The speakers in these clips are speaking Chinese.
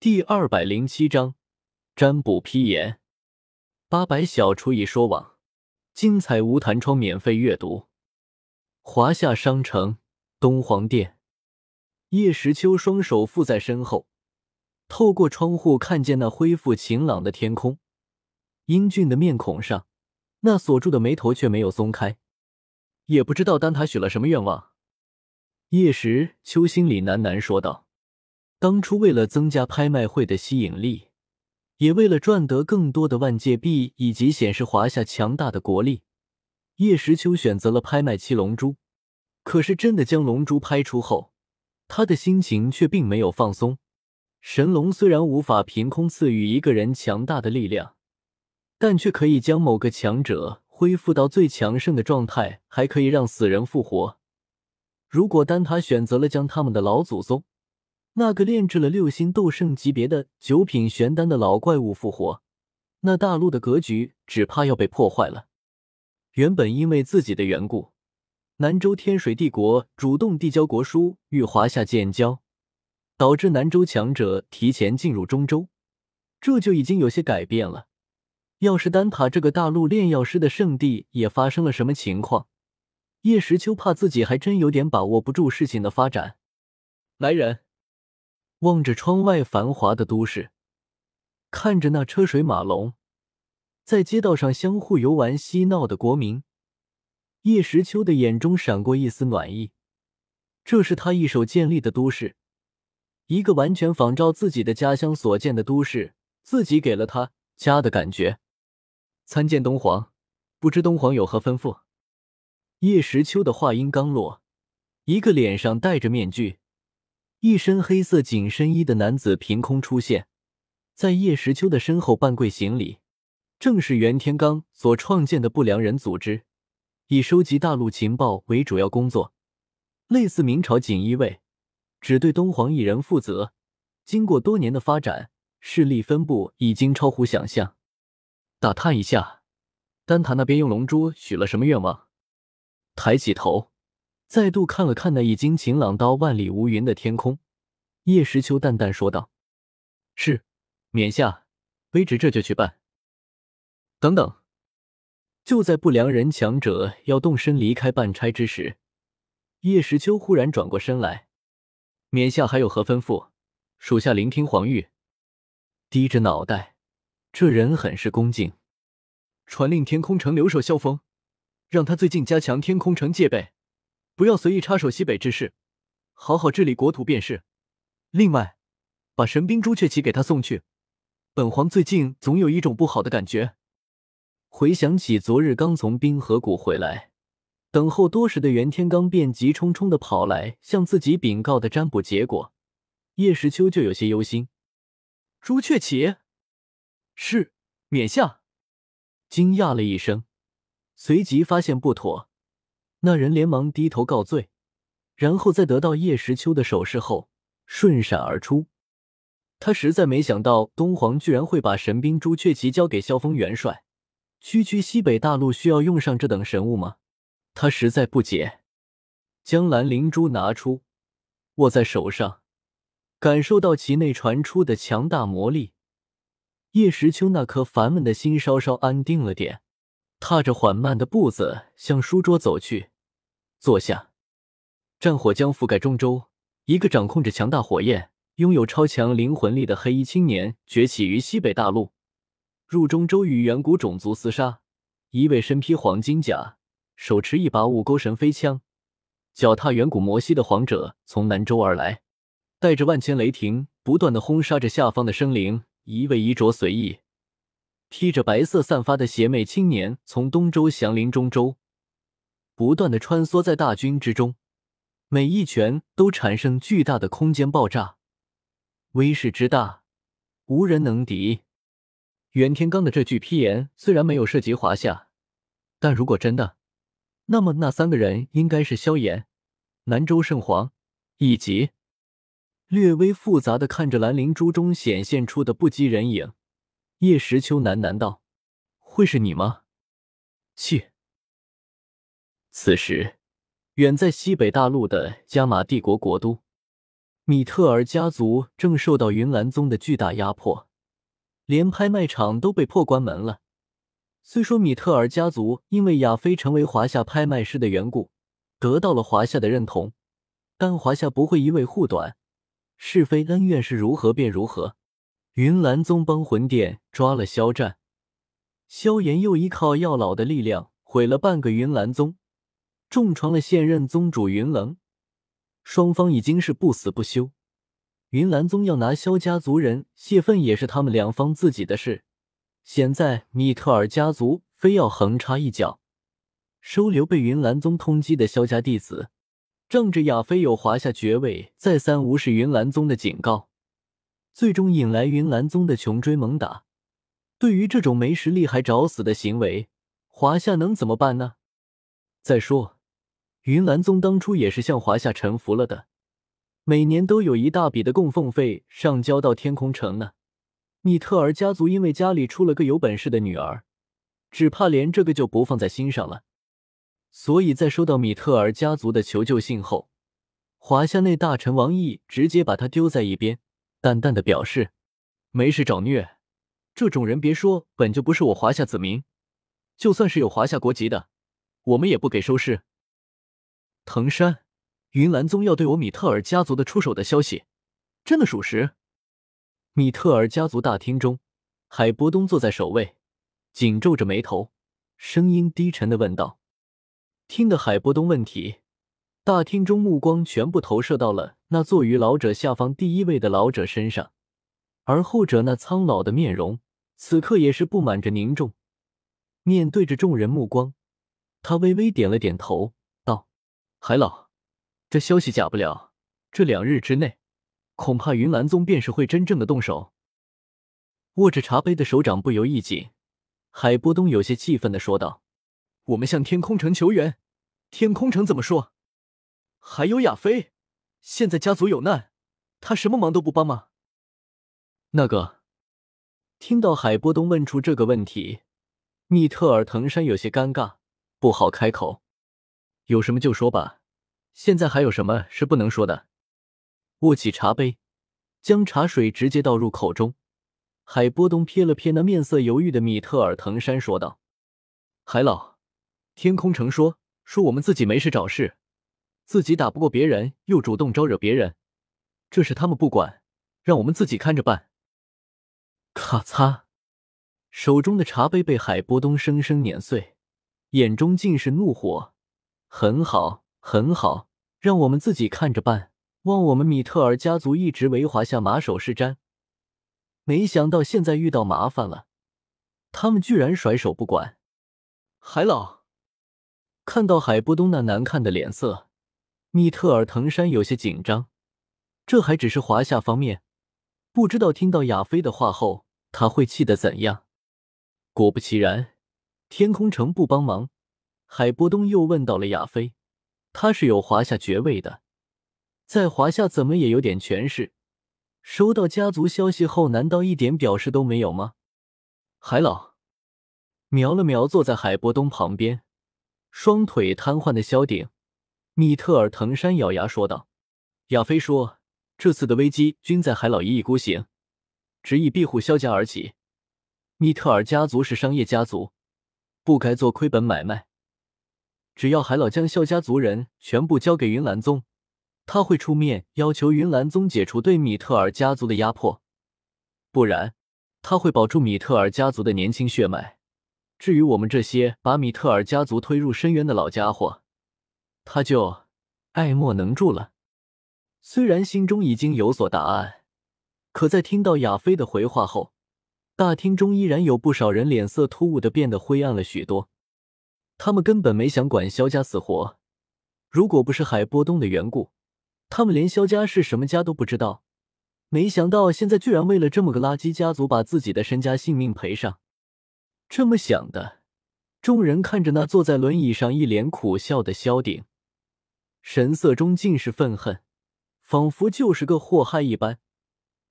第二百零七章占卜批言。八百小厨艺说网，精彩无弹窗免费阅读。华夏商城东皇殿，叶时秋双手负在身后，透过窗户看见那恢复晴朗的天空，英俊的面孔上，那锁住的眉头却没有松开。也不知道丹塔许了什么愿望。叶时秋心里喃喃说道：“当初为了增加拍卖会的吸引力，也为了赚得更多的万界币以及显示华夏强大的国力，叶时秋选择了拍卖七龙珠。可是真的将龙珠拍出后，他的心情却并没有放松。神龙虽然无法凭空赐予一个人强大的力量，但却可以将某个强者恢复到最强盛的状态，还可以让死人复活。”如果丹塔选择了将他们的老祖宗，那个炼制了六星斗圣级别的九品玄丹的老怪物复活，那大陆的格局只怕要被破坏了。原本因为自己的缘故，南州天水帝国主动递交国书与华夏建交，导致南州强者提前进入中州，这就已经有些改变了。要是丹塔这个大陆炼药师的圣地也发生了什么情况，叶时秋怕自己还真有点把握不住事情的发展。来人，望着窗外繁华的都市，看着那车水马龙，在街道上相互游玩嬉闹的国民，叶时秋的眼中闪过一丝暖意。这是他一手建立的都市，一个完全仿照自己的家乡所建的都市，自己给了他家的感觉。参见东皇，不知东皇有何吩咐？叶时秋的话音刚落，一个脸上戴着面具、一身黑色紧身衣的男子凭空出现在叶时秋的身后，半跪行礼。正是袁天罡所创建的不良人组织，以收集大陆情报为主要工作，类似明朝锦衣卫，只对东皇一人负责。经过多年的发展，势力分布已经超乎想象。打探一下，丹塔那边用龙珠许了什么愿望？抬起头，再度看了看那已经晴朗到万里无云的天空，叶时秋淡淡说道：“是，冕下，卑职这就去办。”等等，就在不良人强者要动身离开办差之时，叶时秋忽然转过身来：“冕下还有何吩咐？属下聆听皇谕。”低着脑袋，这人很是恭敬，传令天空城留守萧峰。让他最近加强天空城戒备，不要随意插手西北之事，好好治理国土便是。另外，把神兵朱雀旗给他送去。本皇最近总有一种不好的感觉。回想起昨日刚从冰河谷回来，等候多时的袁天罡便急冲冲的跑来向自己禀告的占卜结果，叶时秋就有些忧心。朱雀旗，是冕下，惊讶了一声。随即发现不妥，那人连忙低头告罪，然后在得到叶时秋的手势后，瞬闪而出。他实在没想到东皇居然会把神兵朱雀旗交给萧峰元帅。区区西北大陆需要用上这等神物吗？他实在不解。将蓝灵珠拿出，握在手上，感受到其内传出的强大魔力，叶时秋那颗烦闷的心稍稍安定了点。踏着缓慢的步子向书桌走去，坐下。战火将覆盖中州，一个掌控着强大火焰、拥有超强灵魂力的黑衣青年崛起于西北大陆，入中州与远古种族厮杀。一位身披黄金甲、手持一把五钩神飞枪、脚踏远古魔蜥的皇者从南州而来，带着万千雷霆，不断的轰杀着下方的生灵。一位衣着随意。披着白色散发的邪魅青年从东周降临中州，不断的穿梭在大军之中，每一拳都产生巨大的空间爆炸，威势之大，无人能敌。袁天罡的这句批言虽然没有涉及华夏，但如果真的，那么那三个人应该是萧炎、南州圣皇，以及略微复杂的看着蓝灵珠中显现出的不羁人影。叶时秋喃喃道：“会是你吗？”切。此时，远在西北大陆的加玛帝国国都，米特尔家族正受到云岚宗的巨大压迫，连拍卖场都被迫关门了。虽说米特尔家族因为亚飞成为华夏拍卖师的缘故，得到了华夏的认同，但华夏不会一味护短，是非恩怨是如何便如何。云岚宗帮魂殿抓了萧战，萧炎又依靠药老的力量毁了半个云岚宗，重创了现任宗主云棱，双方已经是不死不休。云岚宗要拿萧家族人泄愤，也是他们两方自己的事。现在米特尔家族非要横插一脚，收留被云岚宗通缉的萧家弟子，仗着亚飞有华夏爵位，再三无视云岚宗的警告。最终引来云岚宗的穷追猛打。对于这种没实力还找死的行为，华夏能怎么办呢？再说，云岚宗当初也是向华夏臣服了的，每年都有一大笔的供奉费上交到天空城呢。米特尔家族因为家里出了个有本事的女儿，只怕连这个就不放在心上了。所以在收到米特尔家族的求救信后，华夏内大臣王毅直接把他丢在一边。淡淡的表示，没事找虐，这种人别说本就不是我华夏子民，就算是有华夏国籍的，我们也不给收尸。藤山，云岚宗要对我米特尔家族的出手的消息，真的属实？米特尔家族大厅中，海波东坐在首位，紧皱着眉头，声音低沉的问道。听得海波东问题。大厅中目光全部投射到了那坐于老者下方第一位的老者身上，而后者那苍老的面容此刻也是布满着凝重。面对着众人目光，他微微点了点头，道：“海老，这消息假不了。这两日之内，恐怕云岚宗便是会真正的动手。”握着茶杯的手掌不由一紧，海波东有些气愤的说道：“我们向天空城求援，天空城怎么说？”还有亚飞，现在家族有难，他什么忙都不帮吗？那个，听到海波东问出这个问题，密特尔藤山有些尴尬，不好开口。有什么就说吧，现在还有什么是不能说的？握起茶杯，将茶水直接倒入口中。海波东瞥了瞥那面色犹豫的米特尔藤山，说道：“海老，天空城说说我们自己没事找事。”自己打不过别人，又主动招惹别人，这事他们不管，让我们自己看着办。咔嚓，手中的茶杯被海波东生生碾碎，眼中尽是怒火。很好，很好，让我们自己看着办。望我们米特尔家族一直为华夏马首是瞻，没想到现在遇到麻烦了，他们居然甩手不管。海老看到海波东那难看的脸色。密特尔藤山有些紧张，这还只是华夏方面，不知道听到亚飞的话后他会气得怎样。果不其然，天空城不帮忙，海波东又问到了亚飞，他是有华夏爵位的，在华夏怎么也有点权势。收到家族消息后，难道一点表示都没有吗？海老瞄了瞄坐在海波东旁边，双腿瘫痪的萧鼎。米特尔藤山咬牙说道：“亚飞说，这次的危机均在海老一意孤行，执意庇护萧家而起。米特尔家族是商业家族，不该做亏本买卖。只要海老将萧家族人全部交给云岚宗，他会出面要求云岚宗解除对米特尔家族的压迫。不然，他会保住米特尔家族的年轻血脉。至于我们这些把米特尔家族推入深渊的老家伙，”他就爱莫能助了。虽然心中已经有所答案，可在听到亚飞的回话后，大厅中依然有不少人脸色突兀的变得灰暗了许多。他们根本没想管萧家死活，如果不是海波东的缘故，他们连萧家是什么家都不知道。没想到现在居然为了这么个垃圾家族，把自己的身家性命赔上。这么想的，众人看着那坐在轮椅上一脸苦笑的萧鼎。神色中尽是愤恨，仿佛就是个祸害一般，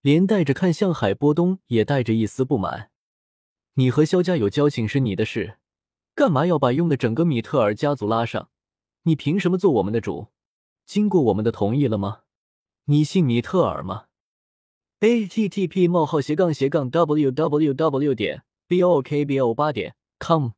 连带着看向海波东也带着一丝不满。你和萧家有交情是你的事，干嘛要把用的整个米特尔家族拉上？你凭什么做我们的主？经过我们的同意了吗？你信米特尔吗？a t t p 冒号斜杠斜杠 w w w 点 b o k b o 八点 com